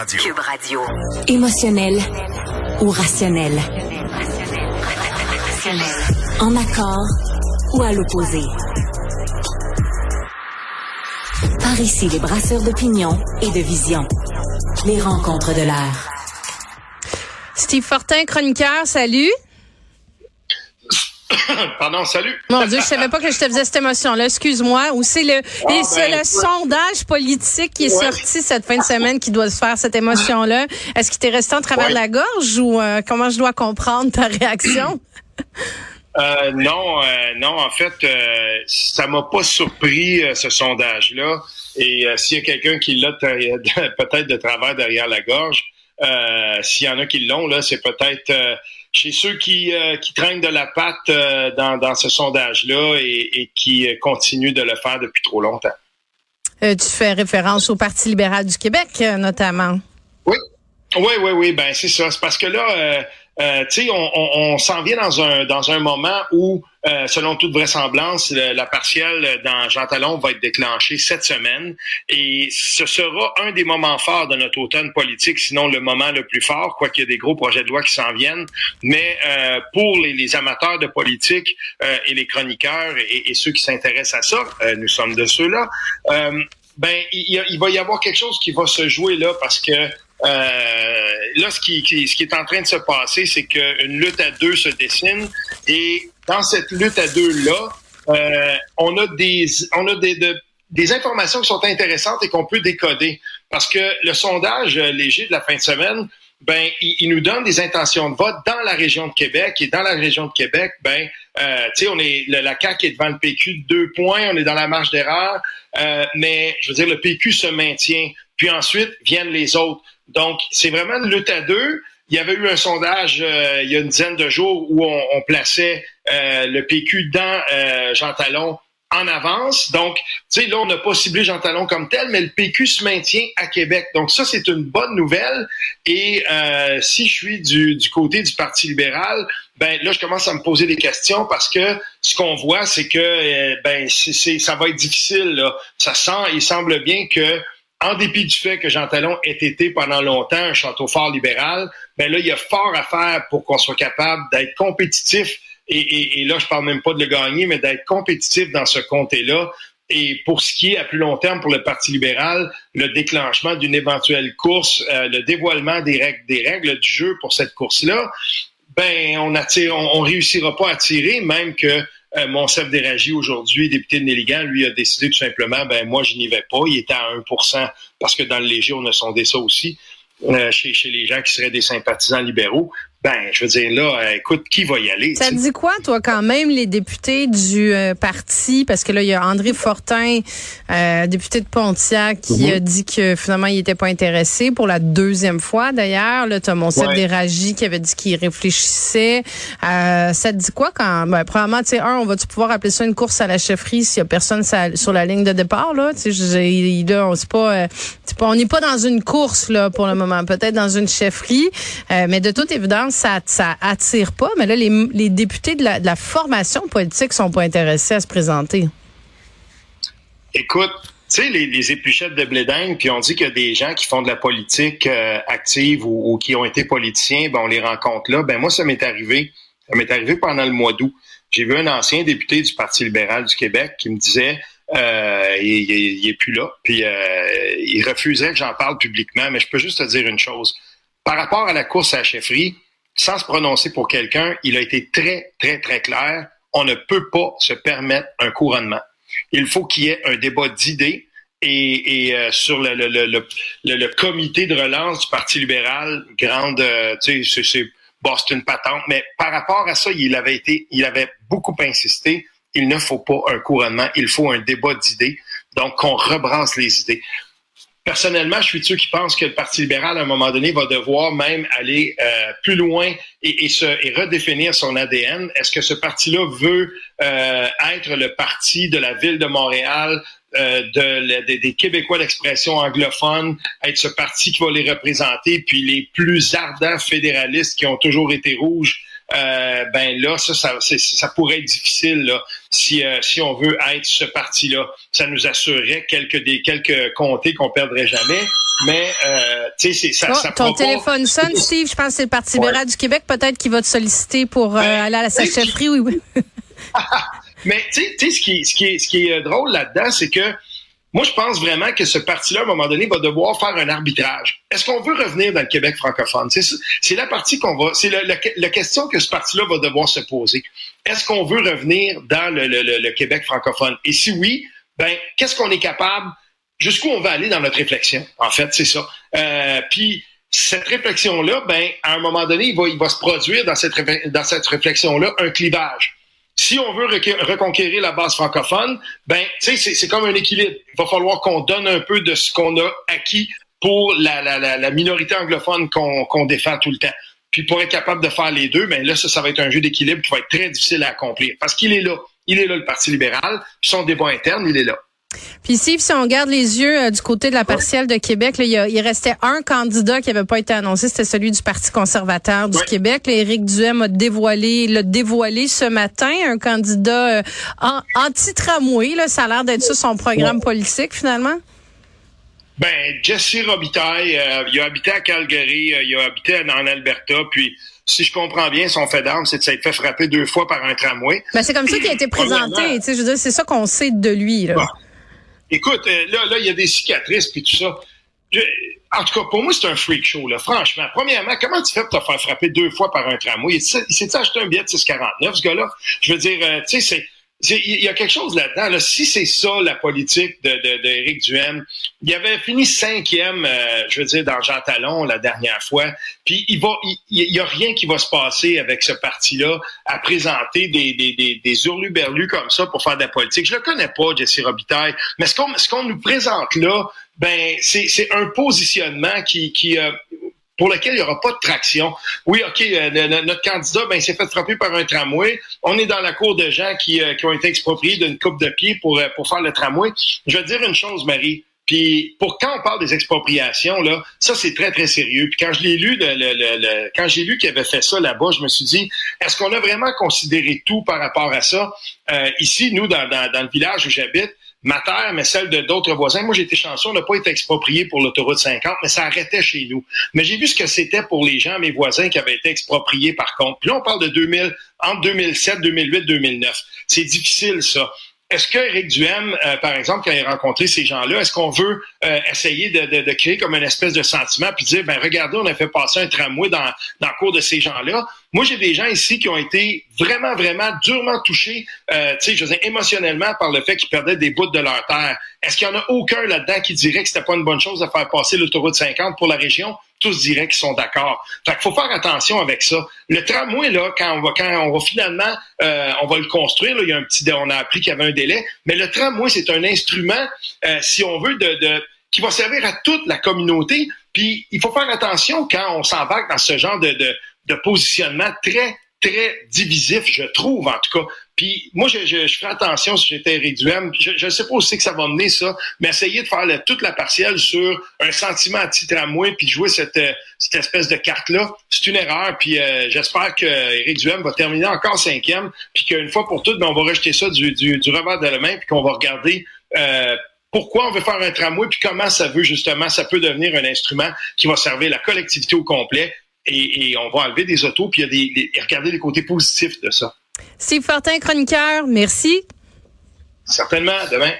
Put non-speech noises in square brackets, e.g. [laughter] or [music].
Radio. Cube Radio. Émotionnel ou rationnel? En accord ou à l'opposé? Par ici, les brasseurs d'opinion et de vision. Les rencontres de l'air. Steve Fortin, chroniqueur, salut. [coughs] Pardon, salut. Mon Dieu, je savais pas que je te faisais cette émotion-là. Excuse-moi. Ou c'est le, Ah, ben, le sondage politique qui est Ouais. sorti cette fin de semaine qui doit se faire cette émotion-là. Est-ce qu'il t'est resté en travers Ouais. de la gorge ou euh, comment je dois comprendre ta réaction? [coughs] [coughs] Euh, non, euh, non, en fait, ça m'a pas surpris ce sondage-là. Et s'il y a quelqu'un qui l'a [laughs] peut-être de travers derrière la gorge, s'il y en a qui l'ont, là, c'est peut-être chez ceux qui, euh, qui traînent de la patte euh, dans, dans ce sondage-là et, et qui euh, continuent de le faire depuis trop longtemps. Euh, tu fais référence au Parti libéral du Québec, notamment. Oui, oui, oui, oui. Ben c'est ça. C'est parce que là, euh, tu sais, on, on, on s'en vient dans un dans un moment où, euh, selon toute vraisemblance, le- la partielle dans Jean Talon va être déclenchée cette semaine, et ce sera un des moments forts de notre automne politique, sinon le moment le plus fort, quoiqu'il y a des gros projets de loi qui s'en viennent. Mais euh, pour les, les amateurs de politique euh, et les chroniqueurs et, et ceux qui s'intéressent à ça, euh, nous sommes de ceux-là. euh, ben, il, il va y avoir quelque chose qui va se jouer là parce que euh, là, ce qui, est en train de se passer, c'est qu'une lutte à deux se dessine et dans cette lutte à deux-là, euh, on a des informations qui sont intéressantes et qu'on peut décoder. Parce que le sondage euh, léger de la fin de semaine, ben, il, nous donne des intentions de vote dans la région de Québec. Et dans la région de Québec, ben, euh, tu sais, on est le- la CAQ est devant le PQ de deux points, on est dans la marge d'erreur, mais je veux dire, le PQ se maintient. Puis ensuite viennent les autres. Donc, c'est vraiment une lutte à deux. Il y avait eu un sondage euh, il y a une dizaine de jours où on, on plaçait euh, le PQ dans euh, Jean Talon en avance. Donc, tu sais, là, on n'a pas ciblé Jean Talon comme tel, mais le PQ se maintient à Québec. Donc, ça, c'est une bonne nouvelle. Et euh, si je suis du, du côté du Parti libéral, ben là, je commence à me poser des questions parce que ce qu'on voit, c'est que euh, ben c'est, ça va être difficile. Là. Ça sent, il semble bien que en dépit du fait que Jean Talon ait été pendant longtemps un château fort libéral, ben là, il y a fort à faire pour qu'on soit capable d'être compétitif. Et, là, je parle même pas de le gagner, mais d'être compétitif dans ce comté-là. Et pour ce qui est à plus long terme pour le Parti libéral, le déclenchement d'une éventuelle course, euh, le dévoilement des règles, des du jeu pour cette course-là, ben on attire, on, on réussira pas à tirer, même que euh, mon chef d'Éragie aujourd'hui, député de Néligan, lui a décidé tout simplement, ben moi je n'y vais pas. Il était à 1% parce que dans le léger, on a sondé ça aussi euh, chez les gens qui seraient des sympathisants libéraux. Ben, je veux dire, là, euh, écoute, qui va y aller? Ça tu te dit quoi, toi, quand même, les députés du euh, parti? Parce que là, il y a André Fortin, euh, député de Pontiac, qui Mhm. a dit que finalement, il était pas intéressé pour la deuxième fois, d'ailleurs. Là, t'as mon Ouais. Déragi qui avait dit qu'il réfléchissait. Euh, ça te dit quoi quand, ben, premièrement, tu sais, un, on va-tu pouvoir appeler ça une course à la chefferie s'il y a personne sur la ligne de départ, là? Tu sais, là, on c'est pas, euh, pas, on n'est pas dans une course, là, pour le moment. Peut-être dans une chefferie. Euh, mais de toute évidence, ça, attire pas. Mais là, les, députés de la, formation politique sont pas intéressés à se présenter. Écoute, tu sais, les, épluchettes de blé puis on dit qu'il y a des gens qui font de la politique euh, active ou, ou qui ont été politiciens, ben on les rencontre là. Ben moi, ça m'est arrivé. Ça m'est arrivé pendant le mois d'août. J'ai vu un ancien député du Parti libéral du Québec qui me disait euh, il, il, il est plus là, puis euh, il refusait que j'en parle publiquement, mais je peux juste te dire une chose. Par rapport à la course à la chefferie, sans se prononcer pour quelqu'un, il a été très, très, très clair. On ne peut pas se permettre un couronnement. Il faut qu'il y ait un débat d'idées et, euh, sur le, le, le, le, comité de relance du Parti libéral, grande, euh, tu sais, c'est- une patente, mais par rapport à ça, il avait été, il avait beaucoup insisté. Il ne faut pas un couronnement, il faut un débat d'idées. Donc, qu'on rebrasse les idées. Personnellement, je suis de ceux qui pensent que le Parti libéral, à un moment donné, va devoir même aller euh, plus loin et, et, redéfinir son ADN. Est-ce que ce parti-là veut euh, être le parti de la ville de Montréal, euh, des Québécois d'expression anglophone, être ce parti qui va les représenter, puis les plus ardents fédéralistes qui ont toujours été rouges euh, ben là, ça, ça, ça, pourrait être difficile là, si, euh, si on veut être ce parti-là. Ça nous assurerait quelques des quelques comtés qu'on perdrait jamais. Mais euh, tu sais, ça, ça Ton téléphone sonne, Steve. Je pense que c'est le Parti libéral du Québec, peut-être, qui va te solliciter pour euh, ben, aller à sa chefferie. Oui, oui. [laughs] Mais tu sais, ce qui, ce, qui est, ce qui est drôle là-dedans, c'est que moi, je pense vraiment que ce parti-là, à un moment donné, va devoir faire un arbitrage. Est-ce qu'on veut revenir dans le Québec francophone? C'est la partie qu'on va, c'est la, question que ce parti-là va devoir se poser. Est-ce qu'on veut revenir dans le, Québec francophone? Et si oui, ben, qu'est-ce qu'on est capable, jusqu'où on va aller dans notre réflexion? En fait, c'est ça. Euh, puis, cette réflexion-là, ben, à un moment donné, il va, il va se produire dans cette, dans cette réflexion-là un clivage si on veut reconquérir la base francophone, ben, tu sais, c'est comme un équilibre. Il va falloir qu'on donne un peu de ce qu'on a acquis pour la, minorité anglophone qu'on défend tout le temps. Puis pour être capable de faire les deux, ben là, ça, ça va être un jeu d'équilibre qui va être très difficile à accomplir. Parce qu'il est là. Il est là, le Parti libéral. Puis son débat interne, il est là. Puis Steve, si on regarde les yeux euh, du côté de la partielle de Québec, là, il, restait un candidat qui n'avait pas été annoncé, c'était celui du Parti conservateur du Québec. Éric Duhem a dévoilé, l'a dévoilé ce matin, un candidat euh, anti-tramway. Ça a l'air d'être ça son programme politique finalement. Ben, Jesse Robitaille, euh, il a habité à Calgary, il a habité en Alberta, puis si je comprends bien, son fait d'arme, c'est de s'être fait frapper deux fois par un tramway. Ben, c'est comme ça qu'il a été présenté. Je veux dire, c'est ça qu'on sait de lui. Là. Écoute, euh, là, là, il y a des cicatrices puis tout ça. en tout cas, pour moi, c'est un freak show, là. Franchement, premièrement, comment tu fais pour te faire frapper deux fois par un tramway? Il s'est acheté un billet de 6,49, ce gars-là? Je veux dire, euh, tu sais, c'est il y a quelque chose là-dedans. Si c'est ça la politique de, de, Duhem, il avait fini cinquième, euh, je veux dire, dans Jean Talon la dernière fois. Puis il va, il, y a rien qui va se passer avec ce parti-là à présenter des, des, des, des hurluberlus comme ça pour faire de la politique. Je le connais pas, Jesse Robitaille, mais ce qu'on ce qu'on nous présente là, ben c'est un positionnement qui, qui euh, pour lequel il n'y aura pas de traction. Oui, OK, euh, notre candidat, ben, s'est fait frapper par un tramway. On est dans la cour de gens qui, euh, qui ont été expropriés d'une coupe de pied pour, euh, pour faire le tramway. Je vais te dire une chose, Marie. Puis pour quand on parle des expropriations, là, ça c'est très très sérieux. Puis quand je l'ai lu, le, le, quand j'ai lu qu'il avait fait ça là-bas, je me suis dit, est-ce qu'on a vraiment considéré tout par rapport à ça? Ici, nous dans, dans, dans le village où j'habite, ma terre, mais celle de d'autres voisins. Moi, j'ai été chanceux, on n'a pas été exproprié pour l'autoroute 50, mais ça arrêtait chez nous. Mais j'ai vu ce que c'était pour les gens, mes voisins, qui avaient été expropriés par contre. Puis là, on parle de 2000, entre 2007, 2008, 2009. C'est difficile, ça. Est-ce que Eric Duhem, euh, par exemple, quand il a rencontré ces gens-là, est-ce qu'on veut euh, essayer de, créer comme une espèce de sentiment puis dire, ben regardez, on a fait passer un tramway dans, dans le cours de ces gens-là. Moi, j'ai des gens ici qui ont été vraiment, vraiment durement touchés, euh, tu sais, je veux dire, émotionnellement par le fait qu'ils perdaient des bouts de leur terre. Est-ce qu'il y en a aucun là-dedans qui dirait que c'était pas une bonne chose de faire passer l'autoroute 50 pour la région? Tous diraient qu'ils sont d'accord. Fait qu'il faut faire attention avec ça. Le tramway, là, quand on va, quand on va finalement, euh, on va le construire, il y a un petit, on a appris qu'il y avait un délai, mais le tramway, c'est un instrument, euh, si on veut, de, de, qui va servir à toute la communauté. Puis il faut faire attention quand on s'embarque dans ce genre de, de, de positionnement très très divisif, je trouve, en tout cas. Puis moi, je, je, je ferai attention si j'étais Eric Je ne sais pas aussi que ça va mener ça, mais essayer de faire toute la partielle sur un sentiment anti-tramway puis jouer cette, euh, cette espèce de carte-là, c'est une erreur. Puis euh, j'espère que Éric Duhem va terminer encore cinquième, puis qu'une fois pour toutes, ben, on va rejeter ça du, du, du revers de la main, puis qu'on va regarder euh, pourquoi on veut faire un tramway, puis comment ça veut justement, ça peut devenir un instrument qui va servir la collectivité au complet, et, on va enlever des autos, puis y a des, et regarder les côtés positifs de ça. Steve Fortin, chroniqueur, merci. Certainement, demain.